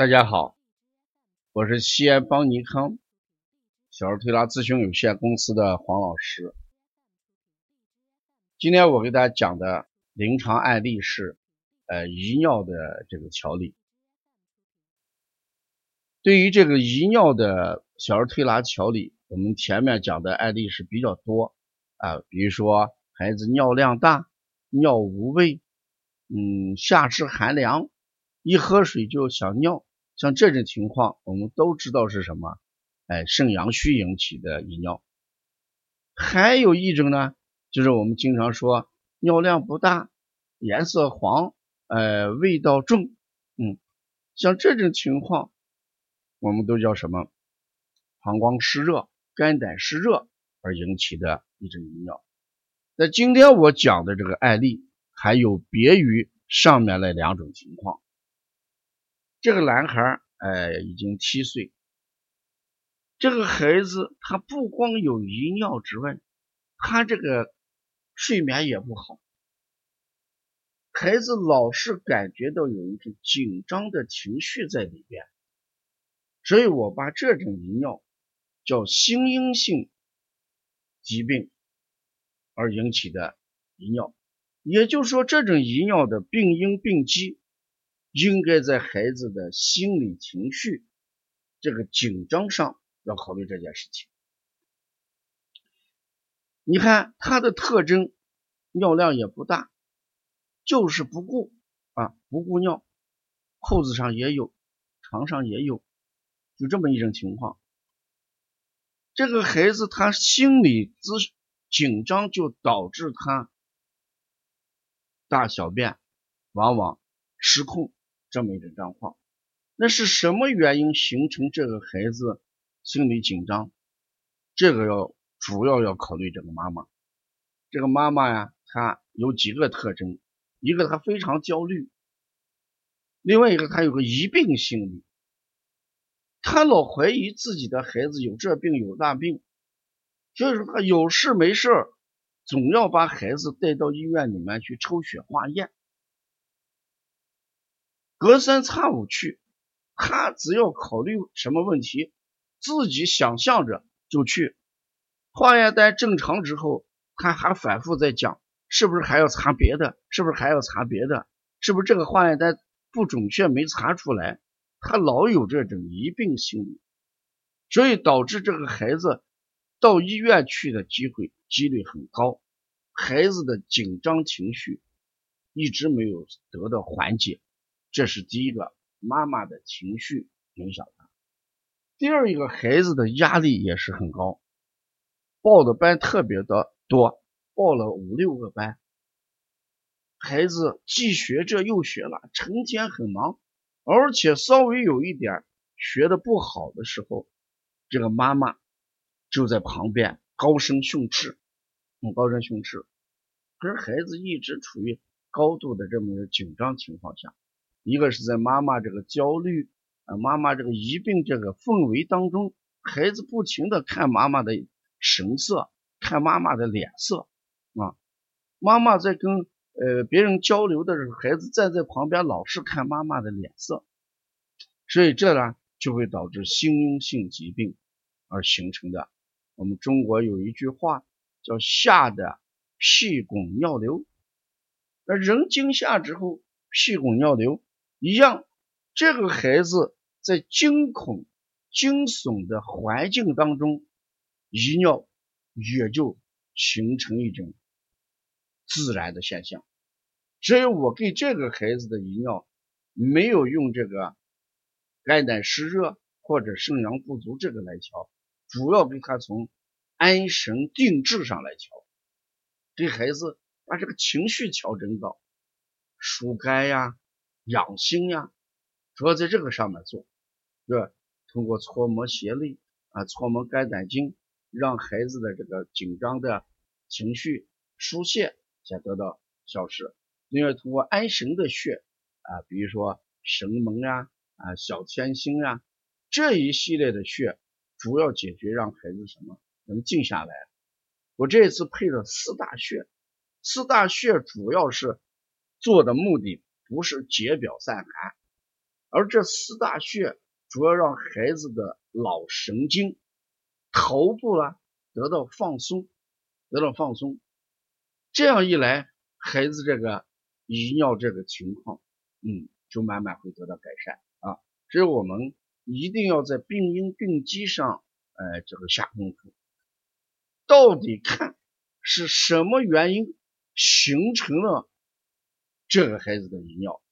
大家好，我是西安邦尼康小儿推拿咨询有限公司的黄老师。今天我给大家讲的临床案例是，呃，遗尿的这个调理。对于这个遗尿的小儿推拿调理，我们前面讲的案例是比较多啊，比如说孩子尿量大、尿无味，嗯，下肢寒凉，一喝水就想尿。像这种情况，我们都知道是什么？哎，肾阳虚引起的遗尿。还有一种呢，就是我们经常说尿量不大，颜色黄，呃，味道重，嗯，像这种情况，我们都叫什么？膀胱湿热、肝胆湿热而引起的一种遗尿。那今天我讲的这个案例，还有别于上面那两种情况。这个男孩哎，已经七岁。这个孩子他不光有遗尿之外，他这个睡眠也不好。孩子老是感觉到有一种紧张的情绪在里边，所以我把这种遗尿叫心因性疾病而引起的遗尿。也就是说，这种遗尿的病因病机。应该在孩子的心理情绪这个紧张上要考虑这件事情。你看他的特征，尿量也不大，就是不顾啊，不顾尿，裤子上也有，床上也有，就这么一种情况。这个孩子他心理之紧张，就导致他大小便往往失控。这么一种状况，那是什么原因形成这个孩子心理紧张？这个要主要要考虑这个妈妈。这个妈妈呀，她有几个特征：一个她非常焦虑，另外一个她有个疑病心理，她老怀疑自己的孩子有这病有那病，所以说她有事没事总要把孩子带到医院里面去抽血化验。隔三差五去，他只要考虑什么问题，自己想象着就去。化验单正常之后，他还反复在讲，是不是还要查别的？是不是还要查别的？是不是这个化验单不准确没查出来？他老有这种疑病心理，所以导致这个孩子到医院去的机会几率很高，孩子的紧张情绪一直没有得到缓解。这是第一个，妈妈的情绪影响他。第二一个，孩子的压力也是很高，报的班特别的多，报了五六个班，孩子既学这又学那，成天很忙，而且稍微有一点学的不好的时候，这个妈妈就在旁边高声训斥，高声训斥，可是孩子一直处于高度的这么一个紧张情况下。一个是在妈妈这个焦虑啊，妈妈这个疑病这个氛围当中，孩子不停的看妈妈的神色，看妈妈的脸色啊。妈妈在跟呃别人交流的时候，孩子站在旁边老是看妈妈的脸色，所以这呢就会导致心因性疾病而形成的。我们中国有一句话叫“吓得屁滚尿流”，那人惊吓之后屁滚尿流。一样，这个孩子在惊恐、惊悚的环境当中，遗尿也就形成一种自然的现象。所以我给这个孩子的遗尿没有用这个肝胆湿热或者肾阳不足这个来调，主要给他从安神定志上来调，给孩子把这个情绪调整到疏肝呀。养心呀，主要在这个上面做，对吧？通过搓摩胁肋啊，搓摩肝胆经，让孩子的这个紧张的情绪疏泄，先得到消失。另外，通过安神的穴啊，比如说神门呀、啊小天心呀这一系列的穴，主要解决让孩子什么能静下来。我这次配了四大穴，四大穴主要是做的目的。不是解表散寒，而这四大穴主要让孩子的脑神经、头部啊得到放松，得到放松。这样一来，孩子这个遗尿这个情况，嗯，就慢慢会得到改善啊。所以我们一定要在病因病机上，呃，这个下功夫，到底看是什么原因形成了这个孩子的遗尿。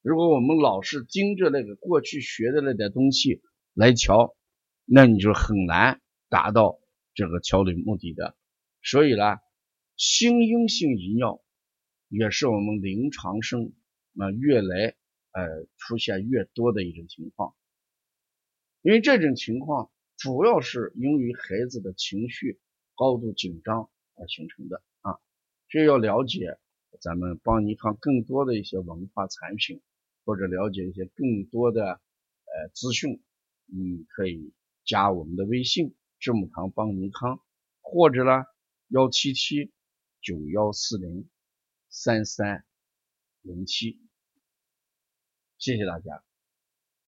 如果我们老是盯着那个过去学的那点东西来瞧，那你就很难达到这个调理目的的。所以呢。心因性遗尿也是我们临床上啊越来呃出现越多的一种情况，因为这种情况主要是因为孩子的情绪高度紧张而形成的啊，所以要了解咱们帮尼康更多的一些文化产品，或者了解一些更多的呃资讯，你可以加我们的微信智母堂帮尼康，或者呢幺七七。九幺四零三三零七，谢谢大家。